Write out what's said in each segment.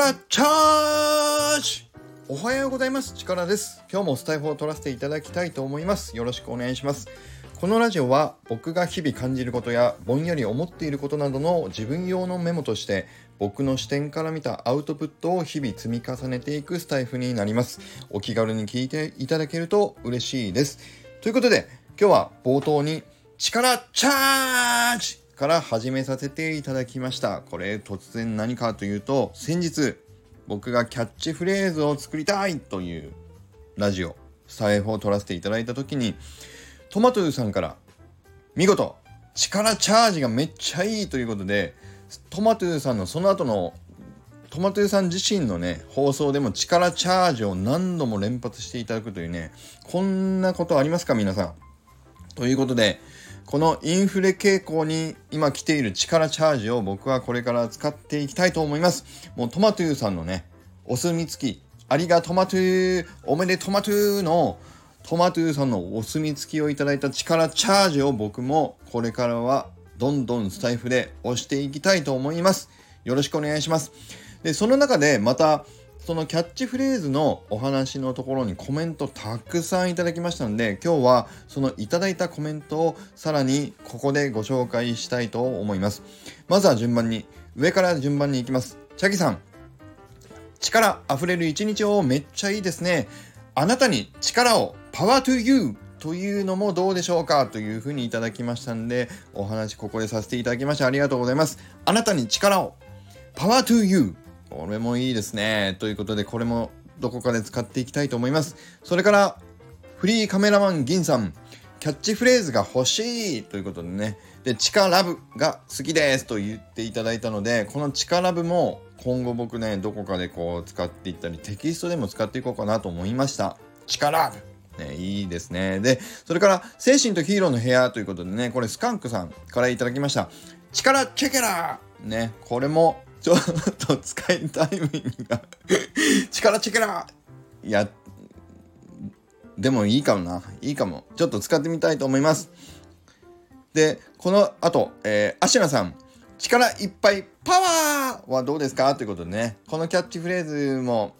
力チャージ。おはようございます。力です。今日もスタイフを取らせていただきたいと思います。よろしくお願いします。このラジオは僕が日々感じることやぼんやり思っていることなどの自分用のメモとして僕の視点から見たアウトプットを日々積み重ねていくスタイフになります。お気軽に聞いていただけると嬉しいです。ということで今日は冒頭に力チャージ。から始めさせていただきました。これ突然何かというと先日僕がキャッチフレーズを作りたいというラジオスタイフを撮らせていただいた時にトマトゥーさんから見事力チャージがめっちゃいいということでトマトゥーさんのその後のトマトゥーさん自身のね放送でも力チャージを何度も連発していただくというねこんなことありますか皆さん。ということでこのインフレ傾向に今来ている力チャージを僕はこれから使っていきたいと思いますもうトマトゥーさんのねお墨付きありがトマトゥーおめでトマトゥーのトマトゥーさんのお墨付きをいただいた力チャージを僕もこれからはどんどんスタイフで押していきたいと思います。よろしくお願いします。で、その中でまたそのキャッチフレーズのお話のところにコメントたくさんいただきましたので今日はそのいただいたコメントをさらにここでご紹介したいと思います。まずは順番に上から順番に行きます。チャキさん。力あふれる一日をめっちゃいいですね。あなたに力をパワートゥーユーというのもどうでしょうか。というふうにいただきましたんでお話ここでさせていただきましてありがとうございます。あなたに力をパワートゥーユーこれもいいですねということでこれもどこかで使っていきたいと思いますそれからフリーカメラマン銀さんキャッチフレーズが欲しいということでねで、チカラブが好きですと言っていただいたので、このチカラブも今後僕ね、どこかでこう使っていったり、テキストでも使っていこうかなと思いました。チカラブね、いいですね。で、それから、精神とヒーローの部屋ということでね、これスカンクさんからいただきました。力チェケラーね、これもちょっと使いたいミングが。力チェケラーいや、でもいいかもな。いいかも。ちょっと使ってみたいと思います。で、この後、えー、アシュラさん、力いっぱい。パワーはどうですか？ということでね、このキャッチフレーズも、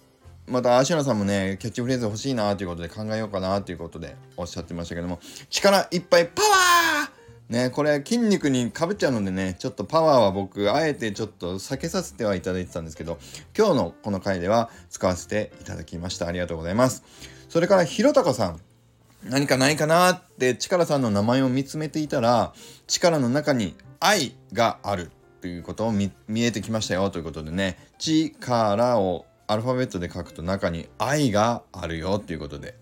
またアシュラさんもね、キャッチフレーズ欲しいなということで考えようかなということでおっしゃってましたけども、力いっぱい。パワー！ね、これ筋肉にかぶっちゃうのでね、ちょっとパワーは僕、あえてちょっと避けさせてはいただいてたんですけど、今日のこの回では使わせていただきました。ありがとうございます。それから、ひろたかさん。何かないかなって力さんの名前を見つめていたら力の中に愛があるということを見えてきましたよということでね力をアルファベットで書くと中に愛があるよということで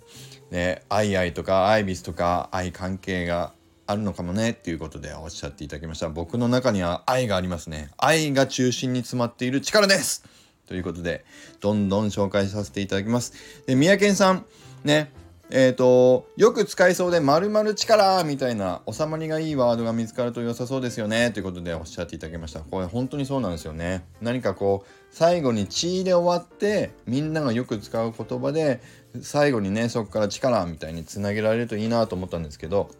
ね愛愛とかアイビスとか愛関係があるのかもねっていうことでおっしゃっていただきました僕の中には愛がありますね愛が中心に詰まっている力ですということでどんどん紹介させていただきますで三宅さんねえっ、ー、と、よく使いそうで〇〇力みたいな収まりがいいワードが見つかると良さそうですよねということでおっしゃっていただきました。これ本当にそうなんですよね。何かこう、最後に血で終わってみんながよく使う言葉で最後にね、そこから力みたいにつなげられるといいなと思ったんですけど、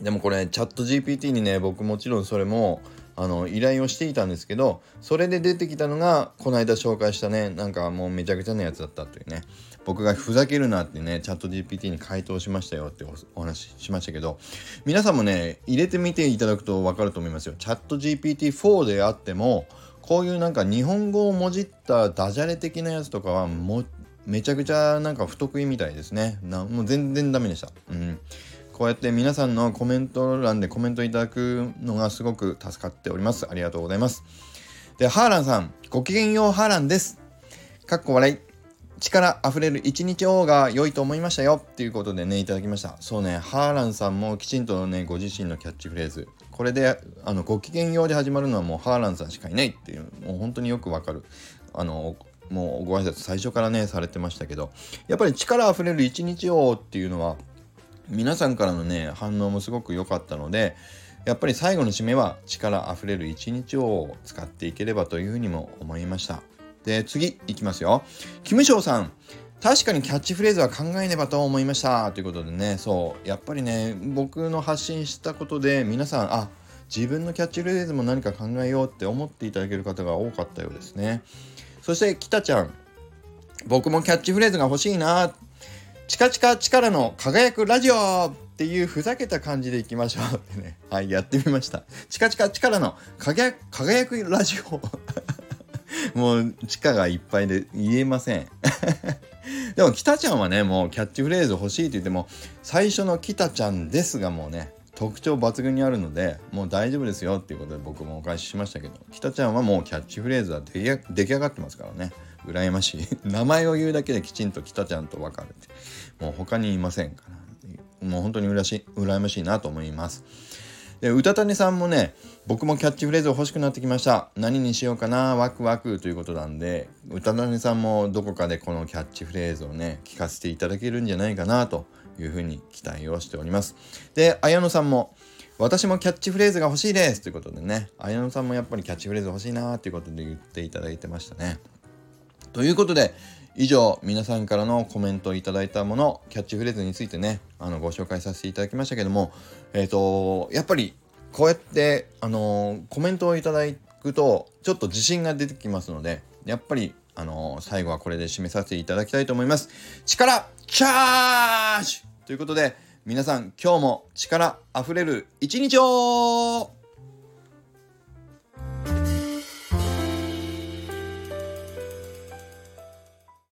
でもこれチャット GPT にね、僕もちろんそれもあの依頼をしていたんですけどそれで出てきたのがこの間紹介したねなんかもうめちゃくちゃなやつだったというね。僕がふざけるなってねチャット GPT に回答しましたよってお話ししましたけど皆さんもね入れてみていただくと分かると思いますよ。チャット GPT4 であってもこういうなんか日本語をもじったダジャレ的なやつとかはもめちゃくちゃなんか不得意みたいですね。なもう全然ダメでした。うん。こうやって皆さんのコメント欄でコメントいただくのがすごく助かっております。ありがとうございます。で、ハーランさん、ごきげんようハーランです。かっこ笑い。力あふれる一日王が良いと思いましたよっていうことでね、いただきました。そうね、ハーランさんもきちんとね、ご自身のキャッチフレーズ。これで、あの、ごきげんようで始まるのはもうハーランさんしかいないっていう、もう本当によくわかる。あの、もうご挨拶最初からね、されてましたけど、やっぱり力あふれる一日王っていうのは、皆さんからのね反応もすごく良かったのでやっぱり最後の締めは力あふれる一日を使っていければというふうにも思いました。で次いきますよ。キムショウさん。確かにキャッチフレーズは考えねばと思いました。ということでね。そう。やっぱりね僕の発信したことで皆さんあ自分のキャッチフレーズも何か考えようって思っていただける方が多かったようですね。そしてきたちゃん。僕もキャッチフレーズが欲しいなチカチカ力の輝くラジオっていうふざけた感じでいきましょうってね。はいやってみました。チカチカ力の輝く輝くラジオ。もう地下がいっぱいで言えません。でもきたちゃんはねもうキャッチフレーズ欲しいって言っても最初の北ちゃんですがもうね特徴抜群にあるのでもう大丈夫ですよっていうことで僕もお返ししましたけど北ちゃんはもうキャッチフレーズは出来上がってますからね。羨ましい。名前を言うだけできちんと北ちゃんと分かるってもう他にいませんからもう本当にうらし羨ましいなと思います。で歌谷さんもね僕もキャッチフレーズ欲しくなってきました。何にしようかなワクワクということなんで歌谷さんもどこかでこのキャッチフレーズをね聞かせていただけるんじゃないかなというふうに期待をしております。で綾野さんも私もキャッチフレーズが欲しいですということでね綾野さんもやっぱりキャッチフレーズ欲しいなということで言っていただいてましたね。ということで以上皆さんからのコメントをいただいたものキャッチフレーズについてねあのご紹介させていただきましたけどもえっ、ー、とやっぱりこうやってあのコメントをいただくとちょっと自信が出てきますのでやっぱりあの最後はこれで締めさせていただきたいと思います。力チャージ！ということで皆さん今日も力あふれる一日を